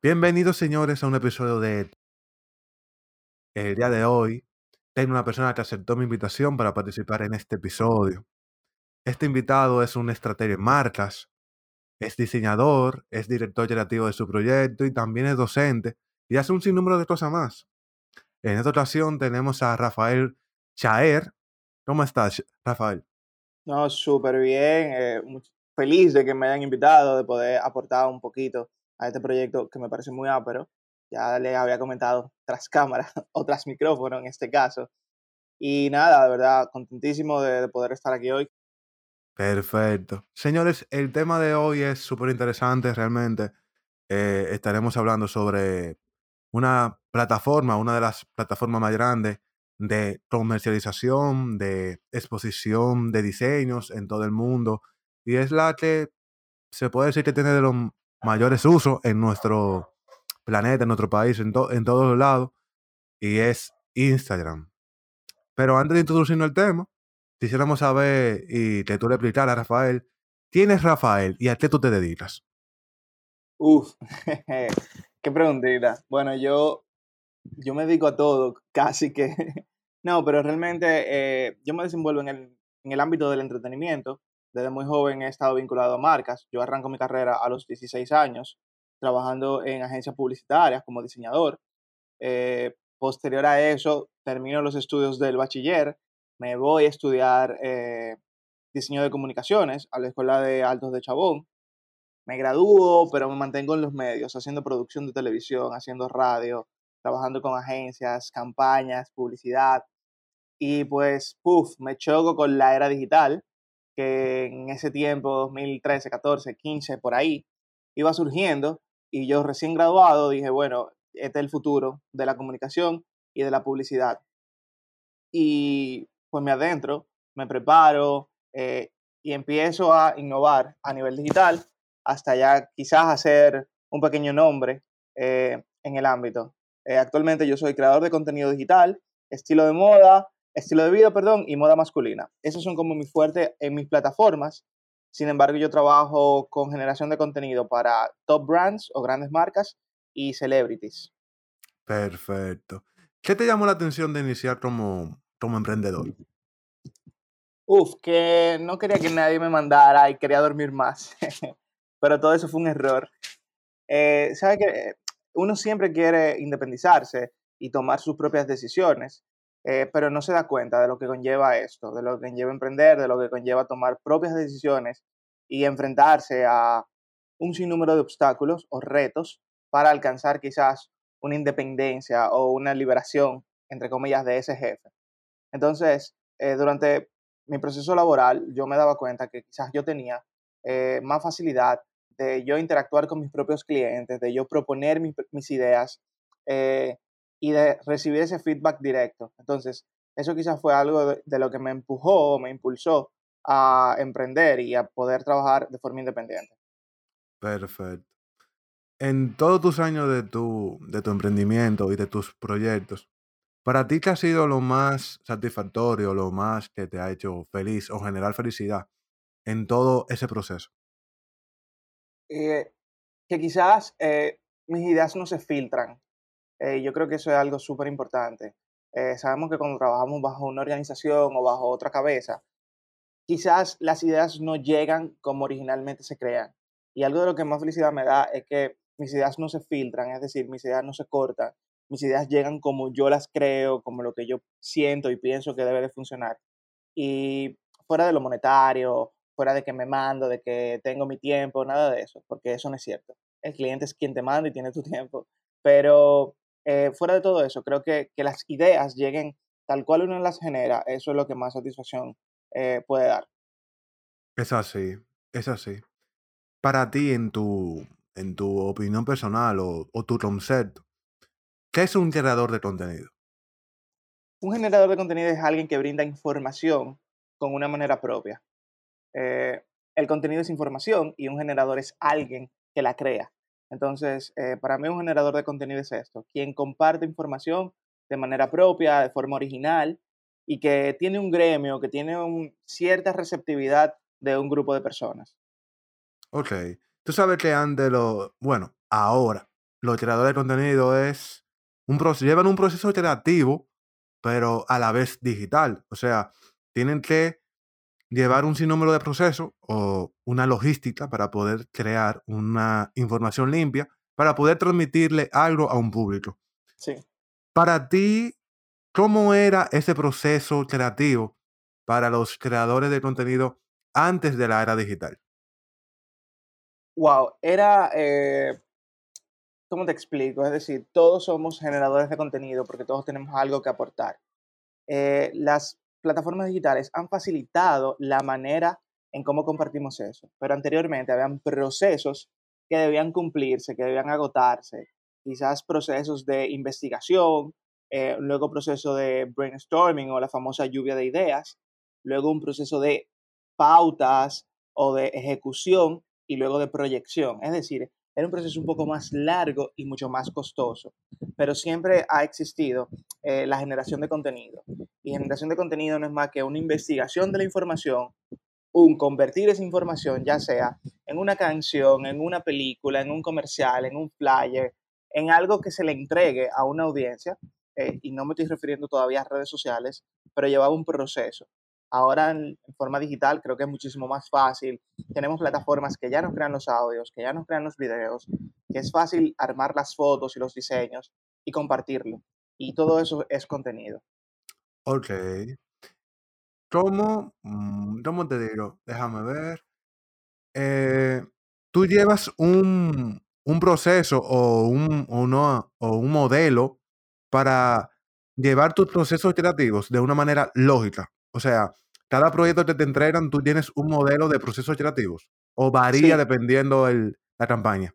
Bienvenidos, señores, a un episodio de El día de hoy. Tengo una persona que aceptó mi invitación para participar en este episodio. Este invitado es un estratega en marcas, es diseñador, es director creativo de su proyecto y también es docente y hace un sinnúmero de cosas más. En esta ocasión tenemos a Rafael Chaer. ¿Cómo estás, Rafael? No, súper bien. eh, feliz de que me hayan invitado, de poder aportar un poquito a este proyecto que me parece muy ápero. Ya les había comentado tras cámara o tras micrófono en este caso. Y nada, de verdad, contentísimo de, de poder estar aquí hoy. Perfecto. Señores, el tema de hoy es súper interesante realmente. Eh, estaremos hablando sobre una plataforma, una de las plataformas más grandes de comercialización, de exposición de diseños en todo el mundo. Y es la que se puede decir que tiene de los mayores usos en nuestro planeta, en nuestro país, en, to- en todos lados. Y es Instagram. Pero antes de introducirnos el tema, quisiéramos saber y que tú le explicaras a Rafael, ¿quién es Rafael y a qué tú te dedicas? Uf, qué preguntita. Bueno, yo, yo me dedico a todo, casi que. No, pero realmente eh, yo me desenvuelvo en el, en el ámbito del entretenimiento. Desde muy joven he estado vinculado a marcas. Yo arranco mi carrera a los 16 años, trabajando en agencias publicitarias como diseñador. Eh, posterior a eso, termino los estudios del bachiller, me voy a estudiar eh, diseño de comunicaciones a la Escuela de Altos de Chabón. Me gradúo, pero me mantengo en los medios, haciendo producción de televisión, haciendo radio, trabajando con agencias, campañas, publicidad. Y pues, puff, me choco con la era digital, que en ese tiempo, 2013, 14, 15, por ahí, iba surgiendo. Y yo recién graduado dije, bueno, este es el futuro de la comunicación y de la publicidad. Y pues me adentro, me preparo eh, y empiezo a innovar a nivel digital hasta ya quizás hacer un pequeño nombre eh, en el ámbito. Eh, actualmente yo soy creador de contenido digital, estilo de moda, estilo de vida, perdón, y moda masculina. Esos son como mis fuertes en mis plataformas. Sin embargo, yo trabajo con generación de contenido para top brands o grandes marcas y celebrities. Perfecto. ¿Qué te llamó la atención de iniciar como, como emprendedor? Uf, que no quería que nadie me mandara y quería dormir más. Pero todo eso fue un error. Eh, ¿Sabe que uno siempre quiere independizarse y tomar sus propias decisiones, eh, pero no se da cuenta de lo que conlleva esto, de lo que conlleva emprender, de lo que conlleva tomar propias decisiones y enfrentarse a un sinnúmero de obstáculos o retos para alcanzar quizás una independencia o una liberación, entre comillas, de ese jefe. Entonces, eh, durante mi proceso laboral, yo me daba cuenta que quizás yo tenía eh, más facilidad de yo interactuar con mis propios clientes, de yo proponer mis, ideas y de recibir ese feedback directo. Entonces, eso quizás fue algo de, de lo que me empujó o me impulsó a emprender y a poder trabajar de forma independiente. Perfecto. En todos tus años de tu, de tu emprendimiento y de tus proyectos, ¿para ti qué ha sido lo más satisfactorio, lo más que te ha hecho feliz o generar felicidad en todo ese proceso? Eh, que quizás eh, mis ideas no se filtran. Eh, yo creo que eso es algo súper importante. Eh, sabemos que cuando trabajamos bajo una organización o bajo otra cabeza, quizás las ideas no llegan como originalmente se crean. Y algo de lo que más felicidad me da es que mis ideas no se filtran, es decir, mis ideas no se cortan, mis ideas llegan como yo las creo, como lo que yo siento y pienso que debe de funcionar. Y fuera de lo monetario, fuera de que me mando, de que tengo mi tiempo, nada de eso, porque eso no es cierto. El cliente es quien te manda y tiene tu tiempo. Pero eh, fuera de todo eso, creo que, que las ideas lleguen tal cual uno las genera, eso es lo que más satisfacción eh, puede dar. Es así, es así. Para ti, en tu, en tu opinión personal o, o tu concepto, ¿qué es un creador de contenido? Un generador de contenido es alguien que brinda información con una manera propia. Eh, el contenido es información y un generador es alguien que la crea. Entonces, eh, para mí un generador de contenido es esto, quien comparte información de manera propia, de forma original y que tiene un gremio, que tiene un- cierta receptividad de un grupo de personas. Ok. Tú sabes que antes lo, bueno, ahora, los creadores de contenido es un proceso, llevan un proceso creativo, pero a la vez digital. O sea, tienen que llevar un sinnúmero de procesos o una logística para poder crear una información limpia, para poder transmitirle algo a un público. Sí. Para ti, ¿cómo era ese proceso creativo para los creadores de contenido antes de la era digital? Wow, era, eh, ¿cómo te explico? Es decir, todos somos generadores de contenido porque todos tenemos algo que aportar. Eh, las plataformas digitales han facilitado la manera en cómo compartimos eso, pero anteriormente habían procesos que debían cumplirse, que debían agotarse, quizás procesos de investigación, eh, luego proceso de brainstorming o la famosa lluvia de ideas, luego un proceso de pautas o de ejecución y luego de proyección. Es decir, era un proceso un poco más largo y mucho más costoso, pero siempre ha existido eh, la generación de contenido. Y generación de contenido no es más que una investigación de la información, un convertir esa información, ya sea en una canción, en una película, en un comercial, en un flyer, en algo que se le entregue a una audiencia, eh, y no me estoy refiriendo todavía a redes sociales, pero llevaba un proceso. Ahora en, forma digital creo que es muchísimo más fácil. Tenemos plataformas que ya nos crean los audios, que ya nos crean los videos, que es fácil armar las fotos y los diseños y compartirlo. Y todo eso es contenido. Ok. ¿Cómo, mm, cómo te digo? Déjame ver. Eh, tú llevas un, un proceso o un, o, no, o un modelo para llevar tus procesos creativos de una manera lógica. O sea, cada proyecto que te entregan, tú tienes un modelo de procesos creativos. O varía dependiendo el, la campaña.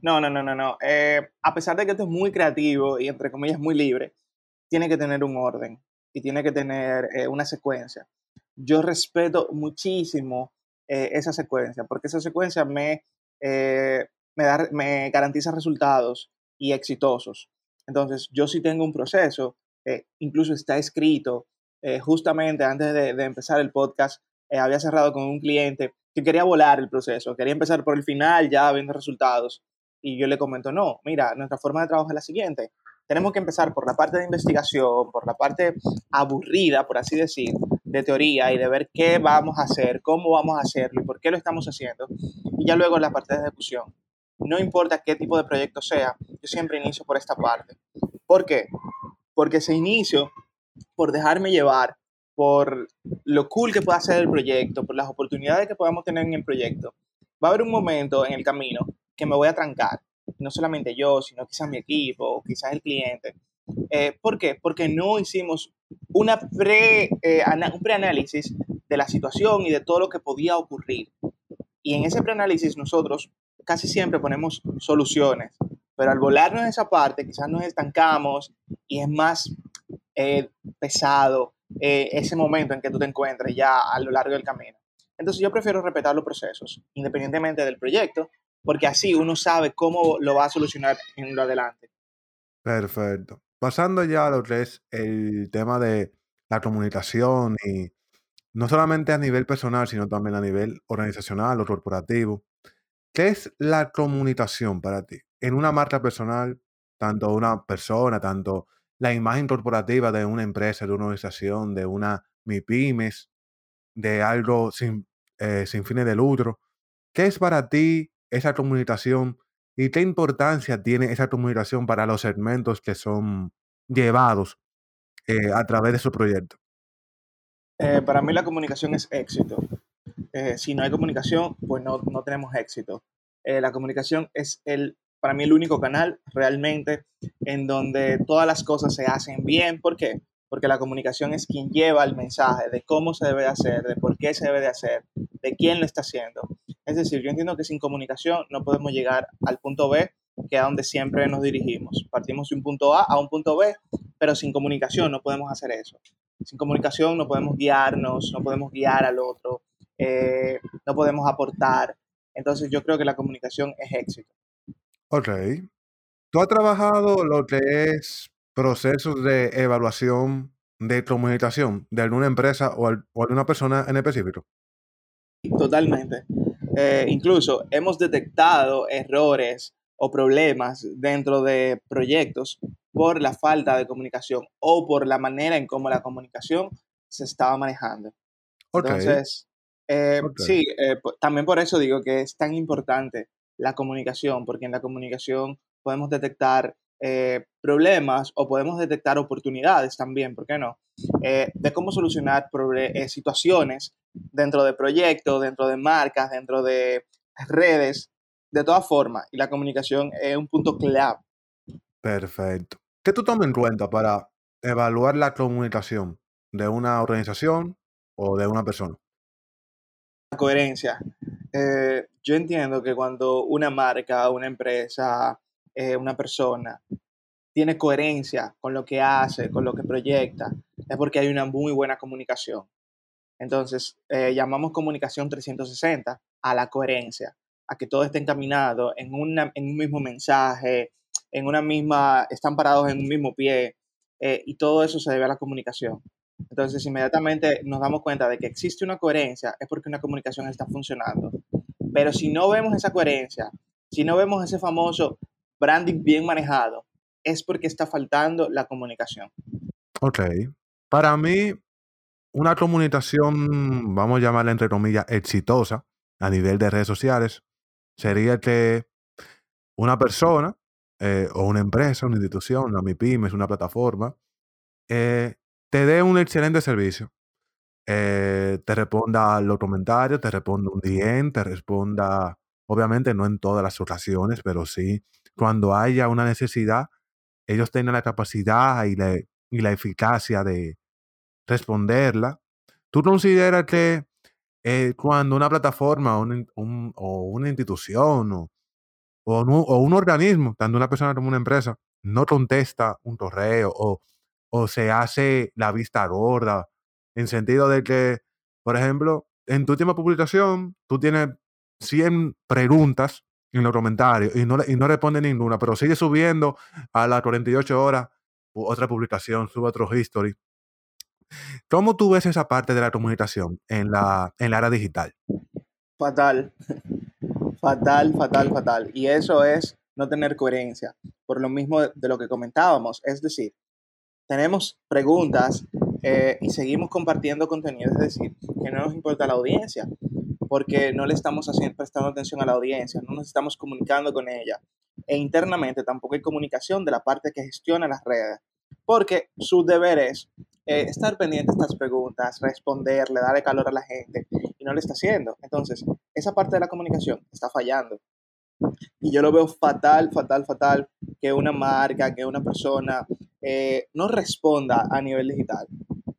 No, no, no, no, no. Eh, a pesar de que esto es muy creativo y entre comillas muy libre, tiene que tener un orden y tiene que tener eh, una secuencia. Yo respeto muchísimo eh, esa secuencia porque esa secuencia me, me, da, me garantiza resultados y exitosos. Entonces, yo sí tengo un proceso, incluso está escrito, eh, justamente antes de, empezar el podcast, eh, había cerrado con un cliente que quería volar el proceso, quería empezar por el final ya viendo resultados. Y yo le comento, no, mira, nuestra forma de trabajo es la siguiente. Tenemos que empezar por la parte de investigación, por la parte aburrida, por así decir, de teoría y de ver qué vamos a hacer, cómo vamos a hacerlo y por qué lo estamos haciendo. Y ya luego la parte de ejecución. No importa qué tipo de proyecto sea, yo siempre inicio por esta parte. ¿Por qué? Porque ese inicio por dejarme llevar, por lo cool que pueda ser el proyecto, por las oportunidades que podamos tener en el proyecto, va a haber un momento en el camino que me voy a trancar. No solamente yo, sino quizás mi equipo quizás el cliente. Eh, ¿Por qué? Porque no hicimos una pre, eh, un preanálisis de la situación y de todo lo que podía ocurrir. Y en ese preanálisis nosotros casi siempre ponemos soluciones, pero al volarnos esa parte quizás nos estancamos y es más eh, pesado eh, ese momento en que tú te encuentres ya a lo largo del camino. Entonces yo prefiero respetar los procesos, independientemente del proyecto, porque así uno sabe cómo lo va a solucionar en lo adelante. Perfecto. Pasando ya a lo que es el tema de la comunicación y no solamente a nivel personal, sino también a nivel organizacional o corporativo. ¿Qué es la comunicación para ti? En una marca personal, tanto una persona, tanto la imagen corporativa de una empresa, de una organización, de una MIPIMES, de algo sin, eh, sin fines de lucro. ¿Qué es para ti esa comunicación y qué importancia tiene esa comunicación para los segmentos que son llevados eh, a través de su proyecto? Eh, para mí la comunicación es éxito. si no hay comunicación, pues no, no tenemos éxito. la comunicación es el para mí el único canal realmente en donde todas las cosas se hacen bien. ¿Por qué? Porque la comunicación es quien lleva el mensaje de cómo se debe de hacer, de por qué se debe de hacer, de quién lo está haciendo. Es decir, yo entiendo que sin comunicación no podemos llegar al punto B, que es a donde siempre nos dirigimos. Partimos de un punto A a un punto B, pero sin comunicación no podemos hacer eso. Sin comunicación no podemos guiarnos, no podemos guiar al otro, eh, no podemos aportar. Entonces yo creo que la comunicación es éxito. Ok. ¿Tú has trabajado lo que es procesos de evaluación de comunicación de alguna empresa o, alguna persona en específico? Totalmente. Eh, incluso hemos detectado errores o problemas dentro de proyectos por la falta de comunicación o por la manera en cómo la comunicación se estaba manejando. Entonces, eh, sí, eh, también por eso digo que es tan importante la comunicación, porque en la comunicación podemos detectar eh, problemas o podemos detectar oportunidades también, ¿por qué no? de cómo solucionar situaciones dentro de proyectos, dentro de marcas, dentro de redes, de todas formas, y la comunicación es un punto clave. Perfecto. ¿Qué tú tomas en cuenta para evaluar la comunicación de una organización o de una persona? La coherencia. Eh, yo entiendo que cuando una marca, una empresa, eh, una persona tiene coherencia con lo que hace, con lo que proyecta, es porque hay una muy buena comunicación. Entonces, eh, llamamos comunicación 360 a la coherencia, a que todo esté encaminado en, un mismo mensaje, en una misma, están parados en un mismo pie, y todo eso se debe a la comunicación. Entonces, inmediatamente nos damos cuenta de que existe una coherencia, es porque una comunicación está funcionando. Pero si no vemos esa coherencia, si no vemos ese famoso branding bien manejado, es porque está faltando la comunicación. Ok. Para mí, una comunicación, vamos a llamarla entre comillas, exitosa a nivel de redes sociales, sería que una persona eh, o una empresa, una institución, una MIPIMES, una plataforma, eh, te dé un excelente servicio. Eh, te responda los comentarios, te responda un DM, te responda, obviamente no en todas las ocasiones, pero sí cuando haya una necesidad, ellos tengan la capacidad y la, y la eficacia de, responderla. ¿Tú consideras que eh, cuando una plataforma o una institución o, o, un, organismo, tanto una persona como una empresa, no contesta un correo o, o se hace la vista gorda, en sentido de que, por ejemplo, en tu última publicación, tú tienes 100 preguntas en los comentarios y no, y no responde ninguna, pero sigue subiendo a las 48 horas otra publicación, sube otro history. ¿Cómo tú ves esa parte de la comunicación en la, en la era digital? Fatal, fatal, fatal, fatal. Y eso es no tener coherencia, por lo mismo de lo que comentábamos. Es decir, tenemos preguntas eh, y seguimos compartiendo contenido, es decir, que no nos importa la audiencia, porque no le estamos haciendo, prestando atención a la audiencia, no nos estamos comunicando con ella. E internamente tampoco hay comunicación de la parte que gestiona las redes, porque su deber es eh, estar pendiente de estas preguntas, responderle, darle calor a la gente, y no lo está haciendo. Entonces, esa parte de la comunicación está fallando. Y yo lo veo fatal, fatal, fatal que una marca, que una persona eh, no responda a nivel digital.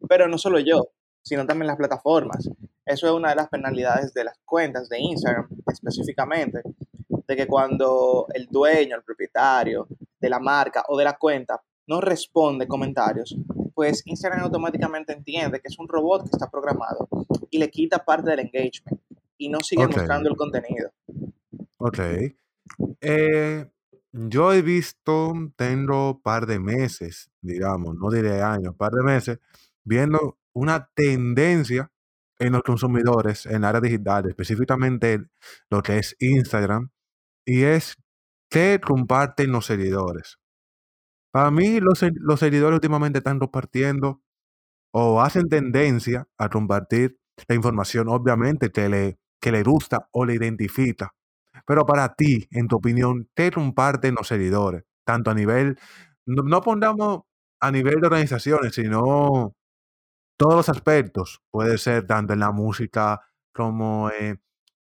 Pero no solo yo, sino también las plataformas. Eso es una de las penalidades de las cuentas de Instagram específicamente, de que cuando el dueño, el propietario de la marca o de la cuenta no responde comentarios, pues Instagram automáticamente entiende que es un robot que está programado y le quita parte del engagement y no sigue mostrando el contenido. Ok. Eh, yo he visto, tengo par de meses, digamos, no diré años, par de meses, viendo una tendencia en los consumidores en área digital, específicamente lo que es Instagram, y es que comparten los seguidores. Para mí, los, los seguidores últimamente están compartiendo o hacen tendencia a compartir la información, obviamente, que le, que le gusta o le identifica. Pero para ti, en tu opinión, ¿qué comparten los seguidores? Tanto a nivel, no, pongamos a nivel de organizaciones, sino todos los aspectos. Puede ser tanto en la música como en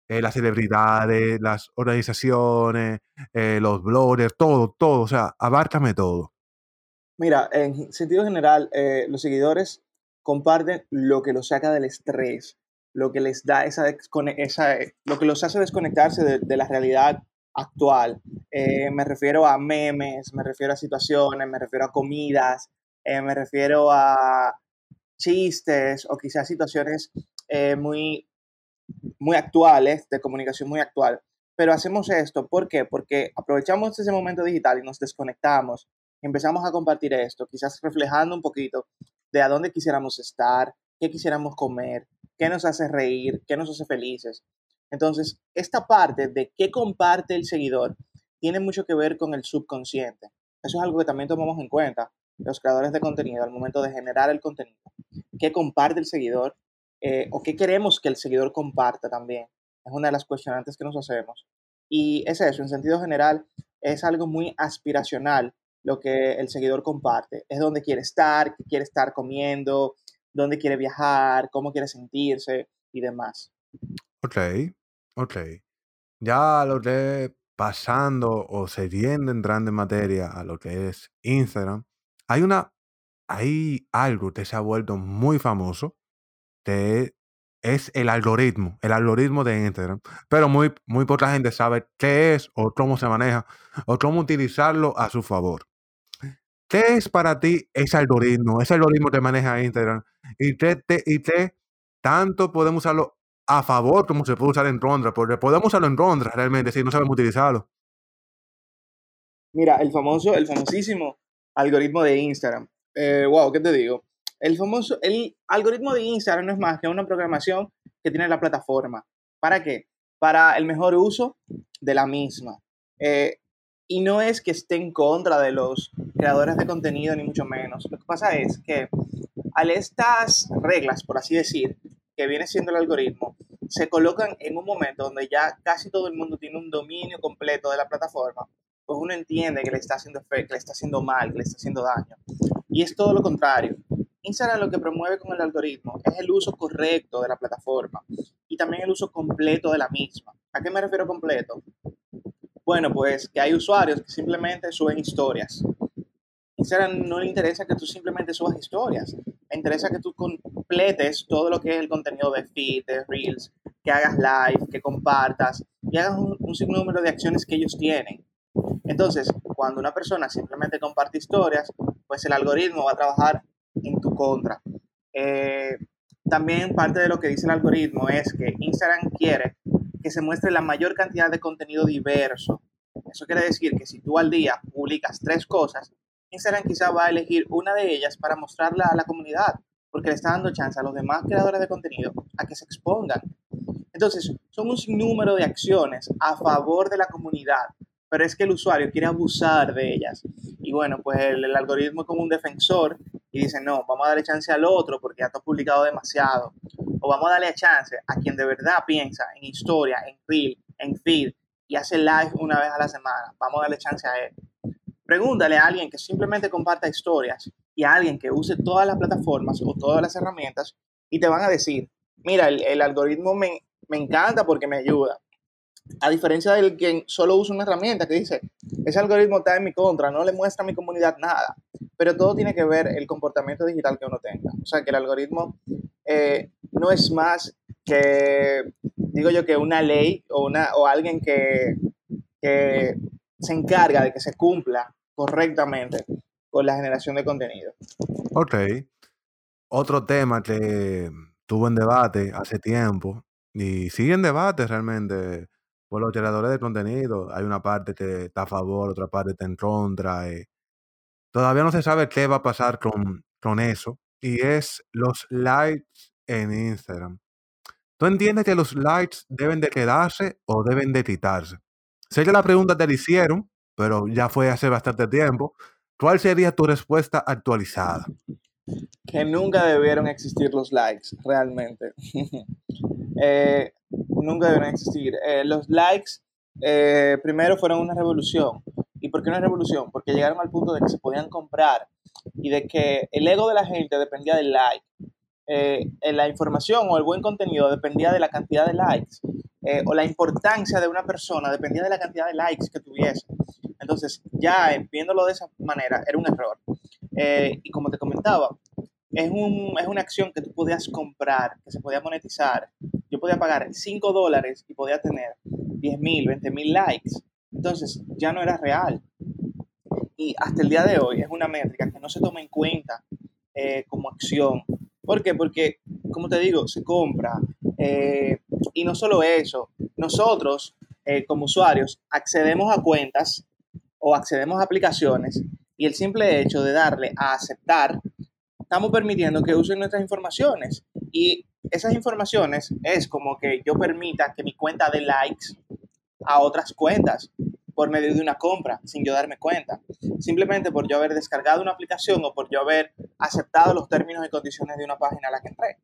las celebridades, las organizaciones, eh, los bloggers, todo, todo. O sea, abárcame todo. Mira, en sentido general, eh, los seguidores comparten lo que los saca del estrés, lo que les da esa, esa lo que los hace desconectarse de, la realidad actual. Eh, me refiero a memes, me refiero a situaciones, me refiero a comidas, eh, me refiero a chistes o quizás situaciones muy, muy actuales, de comunicación muy actual. Pero hacemos esto, ¿por qué? Porque aprovechamos ese momento digital y nos desconectamos empezamos a compartir esto, quizás reflejando un poquito de a dónde quisiéramos estar, qué quisiéramos comer, qué nos hace reír, qué nos hace felices. Entonces, esta parte de qué comparte el seguidor tiene mucho que ver con el subconsciente. Eso es algo que también tomamos en cuenta los creadores de contenido al momento de generar el contenido. ¿Qué comparte el seguidor? Eh, ¿O qué queremos que el seguidor comparta también? Es una de las cuestionantes que nos hacemos. Y es eso, en sentido general, es algo muy aspiracional lo que el seguidor comparte. Es dónde quiere estar, qué quiere estar comiendo, dónde quiere viajar, cómo quiere sentirse y demás. Ok, ok. Ya lo que pasando o siguiendo entrando en materia a lo que es Instagram, hay una, hay algo que se ha vuelto muy famoso, que es el algoritmo, el algoritmo de Instagram. Pero muy, muy poca gente sabe qué es o cómo se maneja o cómo utilizarlo a su favor. ¿Qué es para ti ese algoritmo, ese algoritmo que maneja Instagram? ¿Y qué, y qué tanto podemos usarlo a favor como se puede usar en contra? Porque podemos usarlo en contra realmente si no sabemos utilizarlo. Mira, el famoso, el famosísimo algoritmo de Instagram. Eh, wow, ¿qué te digo? El famoso, el algoritmo de Instagram no es más que una programación que tiene la plataforma. ¿Para qué? Para el mejor uso de la misma. Eh, y no es que esté en contra de los creadores de contenido, ni mucho menos. Lo que pasa es que al estas reglas, por así decir, que viene siendo el algoritmo, se colocan en un momento donde ya casi todo el mundo tiene un dominio completo de la plataforma, pues uno entiende que le está haciendo que le está haciendo mal, que le está haciendo daño. Y es todo lo contrario. Instagram lo que promueve con el algoritmo es el uso correcto de la plataforma y también el uso completo de la misma. ¿A qué me refiero completo? Bueno, pues que hay usuarios que simplemente suben historias. Instagram no le interesa que tú simplemente subas historias. Le interesa que tú completes todo lo que es el contenido de feed, de reels, que hagas live, que compartas y hagas un, un sinnúmero de acciones que ellos tienen. Entonces, cuando una persona simplemente comparte historias, pues el algoritmo va a trabajar en tu contra. Eh, también parte de lo que dice el algoritmo es que Instagram quiere que se muestre la mayor cantidad de contenido diverso. Eso quiere decir que si tú al día publicas tres cosas, Instagram quizá va a elegir una de ellas para mostrarla a la comunidad, porque le está dando chance a los demás creadores de contenido a que se expongan. Entonces, son un sinnúmero de acciones a favor de la comunidad, pero es que el usuario quiere abusar de ellas. Y bueno, pues el, algoritmo es como un defensor y dice, no, vamos a darle chance al otro porque ya está publicado demasiado. O vamos a darle chance a quien de verdad piensa en historia, en reel, en feed y hace live una vez a la semana. Vamos a darle chance a él. Pregúntale a alguien que simplemente comparta historias y a alguien que use todas las plataformas o todas las herramientas y te van a decir, mira, el, algoritmo me, me encanta porque me ayuda. A diferencia del quien solo usa una herramienta que dice, ese algoritmo está en mi contra, no le muestra a mi comunidad nada. Pero todo tiene que ver el comportamiento digital que uno tenga. O sea, que el algoritmo eh, no es más que, digo yo, que una ley o, una, o alguien que, que se encarga de que se cumpla correctamente con la generación de contenido. Ok. Otro tema que tuvo en debate hace tiempo y sigue en debate realmente por los generadores de contenido. Hay una parte que está a favor, otra parte está en contra. Eh. Todavía no se sabe qué va a pasar con, con eso. Y es los likes en Instagram. ¿Tú entiendes que los likes deben de quedarse o deben de quitarse? Sé que la pregunta te la hicieron, pero ya fue hace bastante tiempo. ¿Cuál sería tu respuesta actualizada? Que nunca debieron existir los likes, realmente. eh, nunca deben existir. Eh, los likes eh, primero fueron una revolución. ¿Y por qué una revolución? Porque llegaron al punto de que se podían comprar y de que el ego de la gente dependía del like. La información o el buen contenido dependía de la cantidad de likes. o la importancia de una persona dependía de la cantidad de likes que tuviese. Entonces, ya viéndolo de esa manera, era un error. Y como te comentaba, es, un, es una acción que tú podías comprar, que se podía monetizar. Yo podía pagar 5 dólares y podía tener 10 mil, 20 mil likes. Entonces ya no era real. Y hasta el día de hoy es una métrica que no se toma en cuenta eh, como acción. ¿Por qué? Porque, como te digo, se compra. Eh, y no solo eso, nosotros eh, como usuarios accedemos a cuentas o accedemos a aplicaciones y el simple hecho de darle a aceptar estamos permitiendo que usen nuestras informaciones. Y esas informaciones es como que yo permita que mi cuenta dé likes a otras cuentas. por medio de una compra, sin yo darme cuenta. Simplemente por yo haber descargado una aplicación o por yo haber aceptado los términos y condiciones de una página a la que entré.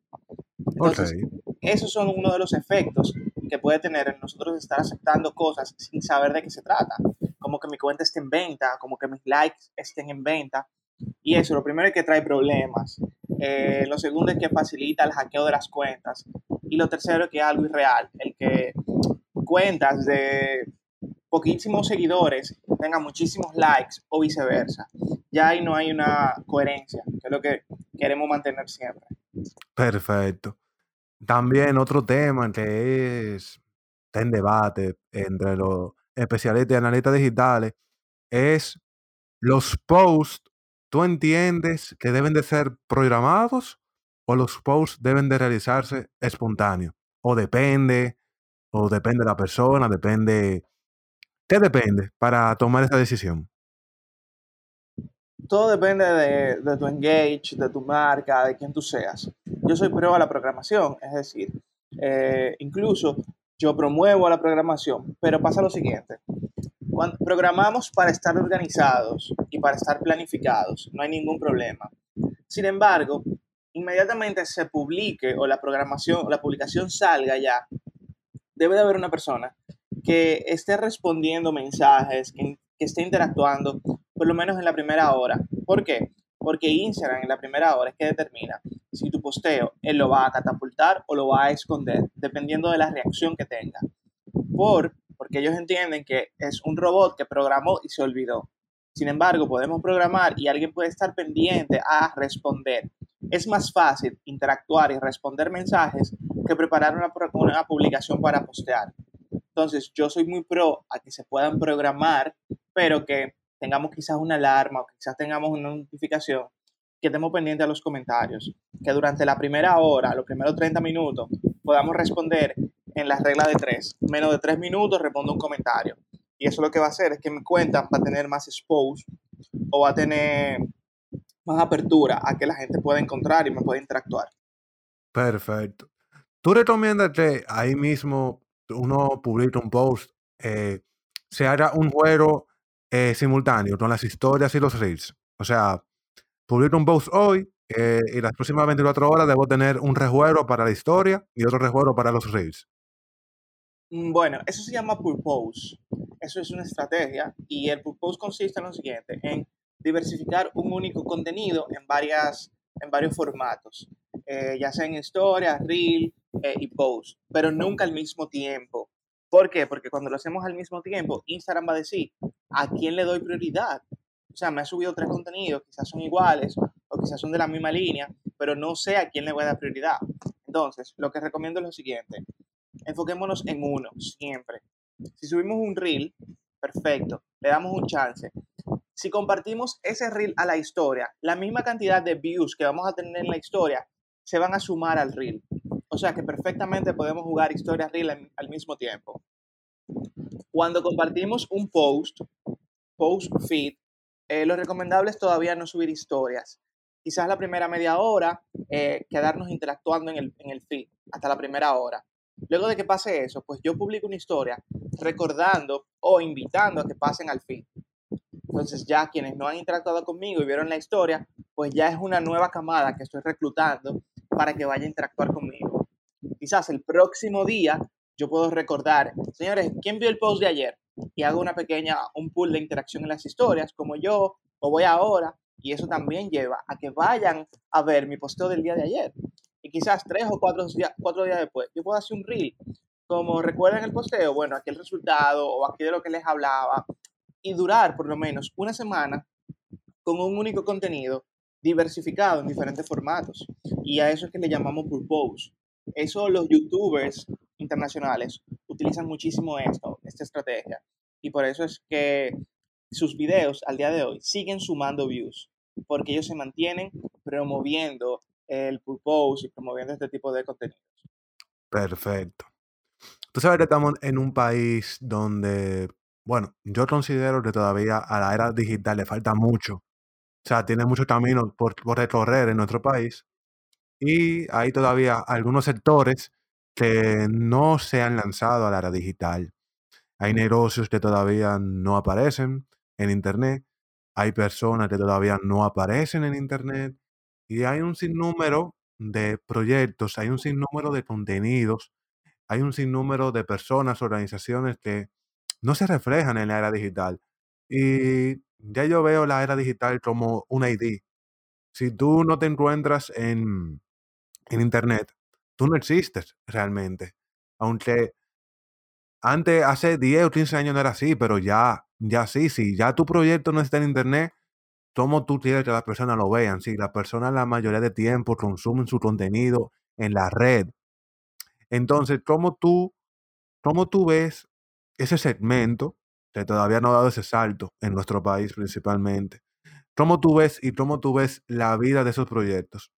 Entonces, esos son uno de los efectos que puede tener en nosotros estar aceptando cosas sin saber de qué se trata. Como que mi cuenta esté en venta, como que mis likes estén en venta. Y eso, lo primero es que trae problemas. Eh, lo segundo es que facilita el hackeo de las cuentas. Y lo tercero es que es algo irreal, el que cuentas de poquísimos seguidores tengan muchísimos likes o viceversa. Ya ahí no hay una coherencia, que es lo que queremos mantener siempre. Perfecto. También otro tema que es está en debate entre los especialistas y analistas digitales es los posts ¿Tú entiendes que deben de ser programados o los posts deben de realizarse espontáneos? O depende, o depende de la persona, depende... ¿Qué depende para tomar esa decisión? Todo depende de, tu engage, de tu marca, de quién tú seas. Yo soy pro a la programación, es decir, eh, incluso yo promuevo la programación, pero pasa lo siguiente. Cuando programamos para estar organizados y para estar planificados, no hay ningún problema. Sin embargo, inmediatamente se publique o la programación la publicación salga ya, debe de haber una persona que esté respondiendo mensajes, que, que esté interactuando, por lo menos en la primera hora. ¿Por qué? Porque Instagram en la primera hora es que determina si tu posteo él lo va a catapultar o lo va a esconder, dependiendo de la reacción que tenga. Por porque ellos entienden que es un robot que programó y se olvidó. Sin embargo, podemos programar y alguien puede estar pendiente a responder. Es más fácil interactuar y responder mensajes que preparar una, una publicación para postear. Entonces, yo soy muy pro a que se puedan programar, pero que tengamos quizás una alarma o quizás tengamos una notificación que estemos pendientes a los comentarios, que durante la primera hora, los primeros 30 minutos, podamos responder en la regla de tres. Menos de tres minutos respondo un comentario. Y eso lo que va a hacer es que mi cuenta va a tener más expose o va a tener más apertura a que la gente pueda encontrar y me pueda interactuar. Perfecto. ¿Tú recomiendas que ahí mismo uno publique un post, eh, se haga un juego eh, simultáneo con las historias y los reels? O sea, publico un post hoy eh, y las próximas 24 horas debo tener un rejuego para la historia y otro rejuego para los reels. Mm, bueno, eso se llama purpose. Eso es una estrategia y el purpose consiste en lo siguiente, en diversificar un único contenido en, varias, en varios formatos, eh, ya sea en historia, reel eh, y post, pero nunca al mismo tiempo. ¿Por qué? Porque cuando lo hacemos al mismo tiempo, Instagram va a decir, ¿a quién le doy prioridad? O sea, me ha subido tres contenidos, quizás son iguales o quizás son de la misma línea, pero no sé a quién le voy a dar prioridad. Entonces, lo que recomiendo es lo siguiente enfoquémonos en uno, siempre. Si subimos un reel, perfecto, le damos un chance. Si compartimos ese reel a la historia, la misma cantidad de views que vamos a tener en la historia se van a sumar al reel. O sea que perfectamente podemos jugar historia reel al mismo tiempo. Cuando compartimos un post, post feed, eh, lo recomendable es todavía no subir historias. Quizás la primera media hora, eh, quedarnos interactuando en el, en el feed, hasta la primera hora. Luego de que pase eso, pues yo publico una historia recordando o invitando a que pasen al fin. Entonces ya quienes no han interactuado conmigo y vieron la historia, pues ya es una nueva camada que estoy reclutando para que vaya a interactuar conmigo. Quizás el próximo día yo puedo recordar, señores, ¿quién vio el post de ayer? Y hago una pequeña, un pool de interacción en las historias, como yo, o voy ahora, y eso también lleva a que vayan a ver mi posteo del día de ayer y quizás tres o cuatro días, cuatro días después, yo puedo hacer un reel, como recuerdan el posteo, bueno, aquí el resultado o aquí de lo que les hablaba, y durar por lo menos una semana con un único contenido diversificado en diferentes formatos. Y a eso es que le llamamos purpose. Eso los youtubers internacionales utilizan muchísimo esto, esta estrategia. Y por eso es que sus videos al día de hoy siguen sumando views, porque ellos se mantienen promoviendo el purpose y promoviendo este tipo de contenidos. Perfecto. Tú sabes que estamos en un país donde, bueno, yo considero que todavía a la era digital le falta mucho. O sea, tiene mucho camino por, por recorrer en nuestro país. Y hay todavía algunos sectores que no se han lanzado a la era digital. hay negocios que todavía no aparecen en Internet, hay personas que todavía no aparecen en Internet y hay un sinnúmero de proyectos, hay un sinnúmero de contenidos, hay un sinnúmero de personas, organizaciones que no se reflejan en la era digital. Y ya yo veo la era digital como un ID. Si tú no te encuentras en, en Internet, tú no existes realmente. Aunque antes, hace 10 o 15 años no era así, pero ya, ya sí, sí, ya tu proyecto no está en Internet, ¿cómo tú quieres que las personas lo vean? Si las personas la mayoría de tiempo consumen su contenido en la red. Entonces, ¿cómo tú, cómo tú ves ese segmento que todavía no ha dado ese salto en nuestro país principalmente? ¿Cómo tú ves y cómo tú ves la vida de esos proyectos?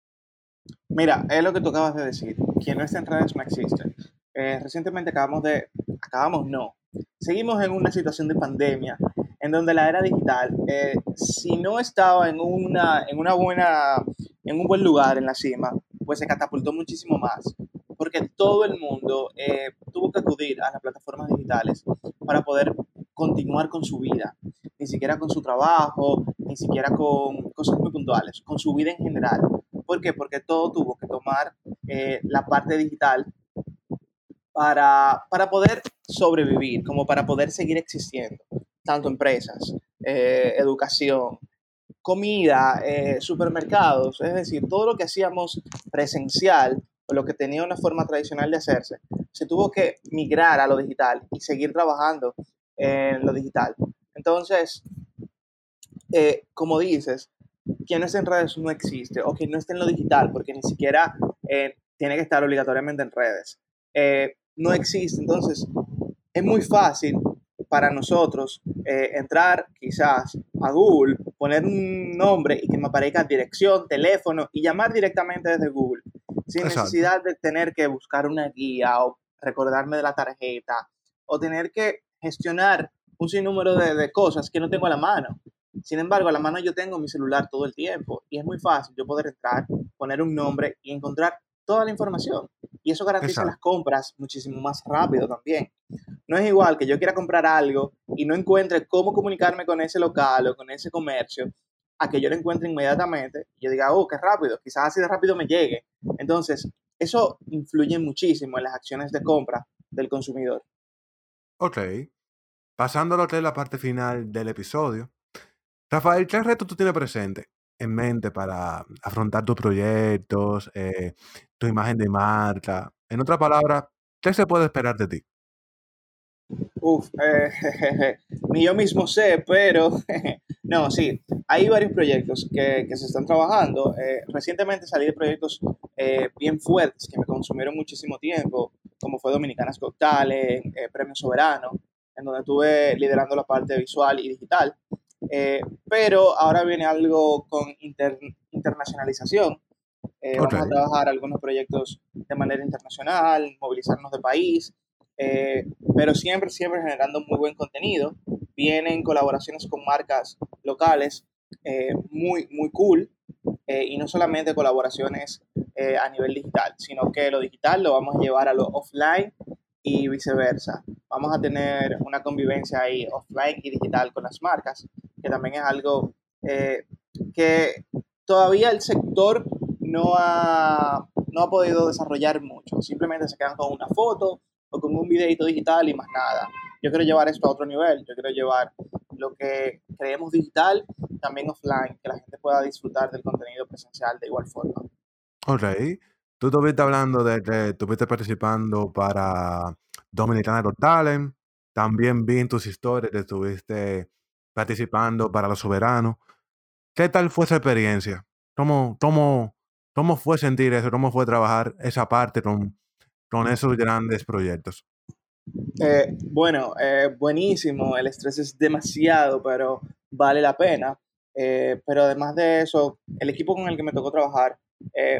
Mira, es lo que tú acabas de decir. Quien no está en redes no existe. Eh, recientemente acabamos de, acabamos no, seguimos en una situación de pandemia en donde la era digital, eh, si no estaba en una, en una buena, en un buen lugar en la cima, pues se catapultó muchísimo más, porque todo el mundo eh, tuvo que acudir a las plataformas digitales para poder continuar con su vida, ni siquiera con su trabajo, ni siquiera con cosas muy puntuales, con su vida en general. ¿Por qué? Porque todo tuvo que tomar la parte digital para, para poder sobrevivir, como para poder seguir existiendo, tanto empresas, eh, educación, comida, eh, supermercados, es decir, todo lo que hacíamos presencial o lo que tenía una forma tradicional de hacerse, se tuvo que migrar a lo digital y seguir trabajando en lo digital. Entonces, eh, como dices, quien no esté en redes no existe, o quien no esté en lo digital, porque ni siquiera tiene que estar obligatoriamente en redes no existe. Entonces, es muy fácil para nosotros eh, entrar quizás a Google, poner un nombre y que me aparezca dirección, teléfono y llamar directamente desde Google, sin necesidad de tener que buscar una guía o recordarme de la tarjeta o tener que gestionar un sinnúmero de, de cosas que no tengo a la mano. Sin embargo, a la mano yo tengo mi celular todo el tiempo y es muy fácil yo poder entrar, poner un nombre y encontrar toda la información. Y eso garantiza las compras muchísimo más rápido también. No es igual que yo quiera comprar algo y no encuentre cómo comunicarme con ese local o con ese comercio, a que yo lo encuentre inmediatamente y yo diga, oh, qué rápido, quizás así de rápido me llegue. Entonces, eso influye muchísimo en las acciones de compra del consumidor. Ok. Pasando a lo que es la parte final del episodio. Rafael, ¿qué reto tú tienes presente en mente para afrontar tus proyectos, eh, tu imagen de marca? En otra palabra, ¿qué se puede esperar de ti? Eh, ni yo mismo sé, pero no, sí, hay varios proyectos que, se están trabajando. Eh, recientemente salí de proyectos bien fuertes que me consumieron muchísimo tiempo, como fue Dominicanas Got Talent, Premio Soberano, en donde estuve liderando la parte visual y digital. Eh, pero ahora viene algo con internacionalización. Eh, vamos a trabajar algunos proyectos de manera internacional, movilizarnos de país, eh, pero siempre, siempre generando muy buen contenido. Vienen colaboraciones con marcas locales muy, muy cool. y no solamente colaboraciones a nivel digital, sino que lo digital lo vamos a llevar a lo offline y viceversa. Vamos a tener una convivencia ahí offline y digital con las marcas que también es algo eh, que todavía el sector no ha, no ha podido desarrollar mucho. Simplemente se quedan con una foto o con un videito digital y más nada. Yo quiero llevar esto a otro nivel. Yo quiero llevar lo que creemos digital también offline, que la gente pueda disfrutar del contenido presencial de igual forma. Ok. Tú estuviste hablando de que estuviste participando para Dominicana Got Talent. También vi en tus historias que estuviste participando para los soberanos. ¿Qué tal fue esa experiencia? ¿Cómo, cómo, cómo fue sentir eso? ¿Cómo fue trabajar esa parte con, con esos grandes proyectos? Eh, bueno, eh, buenísimo. El estrés es demasiado, pero vale la pena. Eh, pero además de eso, el equipo con el que me tocó trabajar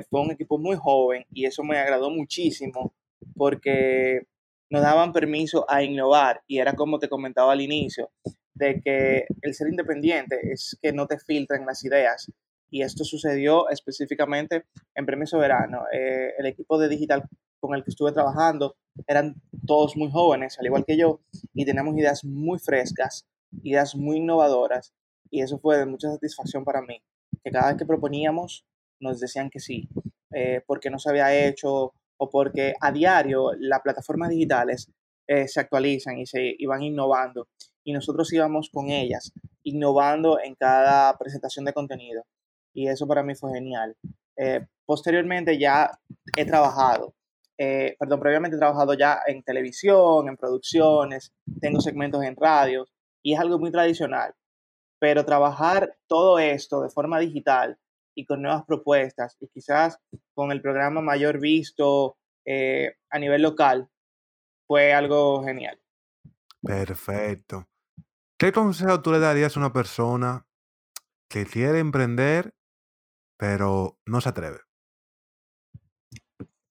fue un equipo muy joven y eso me agradó muchísimo porque nos daban permiso a innovar y era como te comentaba al inicio, de que el ser independiente es que no te filtren las ideas. Y esto sucedió específicamente en Premio Soberano. Eh, el equipo de Digital con el que estuve trabajando eran todos muy jóvenes, al igual que yo, y teníamos ideas muy frescas, ideas muy innovadoras, y eso fue de mucha satisfacción para mí, que cada vez que proponíamos nos decían que sí, eh, porque no se había hecho o porque a diario las plataformas digitales eh, se actualizan y se iban innovando y nosotros íbamos con ellas, innovando en cada presentación de contenido. Y eso para mí fue genial. Eh, posteriormente ya he trabajado, perdón, previamente he trabajado ya en televisión, en producciones, tengo segmentos en radio y es algo muy tradicional. Pero trabajar todo esto de forma digital y con nuevas propuestas y quizás con el programa mayor visto eh, a nivel local fue algo genial. Perfecto. ¿Qué consejo tú le darías a una persona que quiere emprender, pero no se atreve?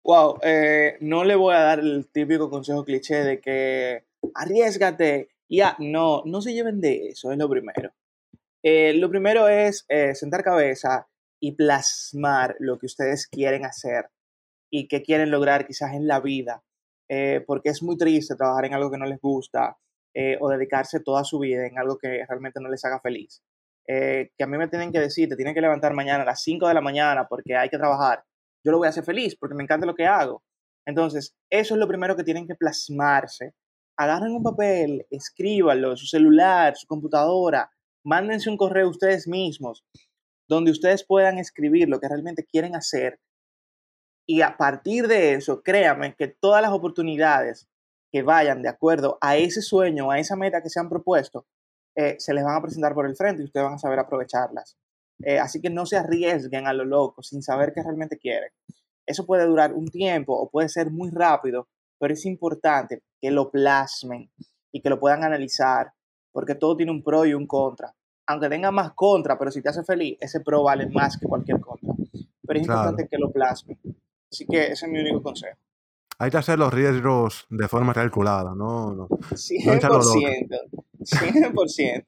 Wow, eh, no le voy a dar el típico consejo cliché de que arriesgate. Ya, no, no se lleven de eso, es lo primero. Eh, lo primero es eh, sentar cabeza y plasmar lo que ustedes quieren hacer y que quieren lograr quizás en la vida. porque es muy triste trabajar en algo que no les gusta o dedicarse toda su vida en algo que realmente no les haga feliz. que a mí me tienen que decir, te tienen que levantar mañana a las 5 de la mañana porque hay que trabajar yo lo voy a hacer feliz porque me encanta lo que hago. Entonces, eso es lo primero que tienen que plasmarse. Agarren un papel, escríbanlo, su celular, su computadora, mándense un correo ustedes mismos, donde ustedes puedan escribir lo que realmente quieren hacer. Y a partir de eso, créanme que todas las oportunidades que vayan de acuerdo a ese sueño, a esa meta que se han propuesto, eh, se les van a presentar por el frente y ustedes van a saber aprovecharlas. Eh, así que no se arriesguen a lo loco sin saber qué realmente quieren. Eso puede durar un tiempo o puede ser muy rápido, pero es importante que lo plasmen y que lo puedan analizar, porque todo tiene un pro y un contra. Aunque tenga más contra, pero si te hace feliz, ese pro vale más que cualquier contra. Pero es importante que lo plasmen. Así que ese es mi único consejo. Hay que hacer los riesgos de forma calculada, ¿no? no 100%. 100%.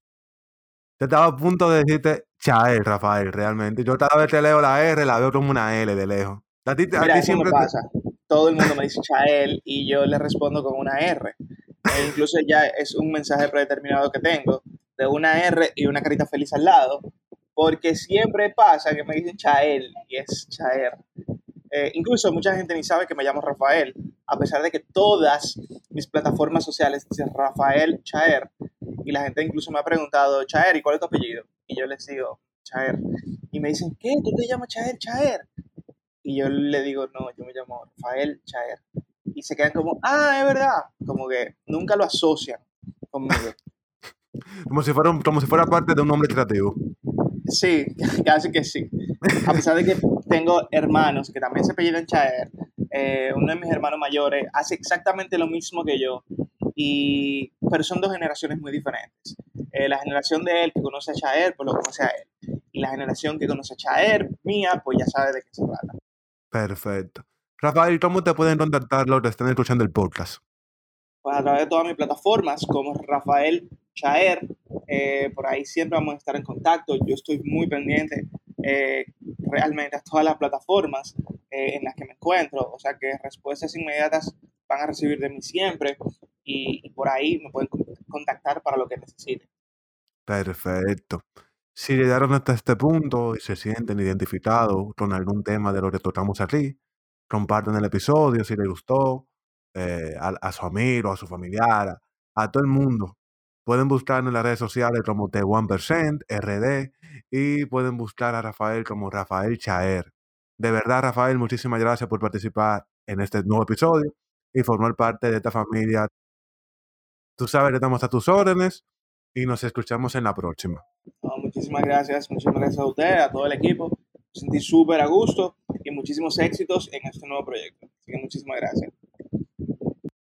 Yo estaba a punto de decirte Chael, Rafael, realmente. Yo cada vez que leo la R, la veo como una L de lejos. A ti, Mira, siempre pasa. Todo el mundo me dice Chael y yo le respondo con una R. E incluso ya es un mensaje predeterminado que tengo de una R y una carita feliz al lado, porque siempre pasa que me dicen Chael y es Chaer. Eh, incluso mucha gente ni sabe que me llamo Rafael, a pesar de que todas mis plataformas sociales dicen Rafael Chaer. Y la gente incluso me ha preguntado, Chaer, ¿y cuál es tu apellido? Y yo les digo, Chaer. Y me dicen, ¿qué? ¿Tú te llamas Chaer, Chaer? Y yo le digo, no, yo me llamo Rafael Chaer. Y se quedan como, ah, es verdad. Como que nunca lo asocian conmigo. Como si fuera, como si fuera parte de un nombre creativo. Sí, casi que sí. A pesar de que tengo hermanos que también se apellidan Chaer, eh, uno de mis hermanos mayores hace exactamente lo mismo que yo, y, pero son dos generaciones muy diferentes. Eh, la generación de él que conoce a Chaer, pues lo conoce a él. Y la generación que conoce a Chaer, mía, pues ya sabe de qué se trata. Perfecto. Rafael, ¿cómo te pueden contactar los que estén escuchando el podcast? Pues a través de todas mis plataformas, como Rafael Chaer, eh, por ahí siempre vamos a estar en contacto. Yo estoy muy pendiente eh, realmente a todas las plataformas eh, en las que me encuentro. O sea que respuestas inmediatas van a recibir de mí siempre y, por ahí me pueden contactar para lo que necesiten. Perfecto. Si llegaron hasta este punto y se sienten identificados con algún tema de lo que tocamos aquí, compartan el episodio si les gustó, a, su amigo, a su familiar, a todo el mundo Pueden buscar en las redes sociales como The1% RD y pueden buscar a Rafael como Rafael Chaer. De verdad, Rafael, muchísimas gracias por participar en este nuevo episodio y formar parte de esta familia. Tú sabes que estamos a tus órdenes y nos escuchamos en la próxima. muchísimas gracias, muchísimas gracias a usted, a todo el equipo. Me sentí súper a gusto y muchísimos éxitos en este nuevo proyecto. Así que muchísimas gracias.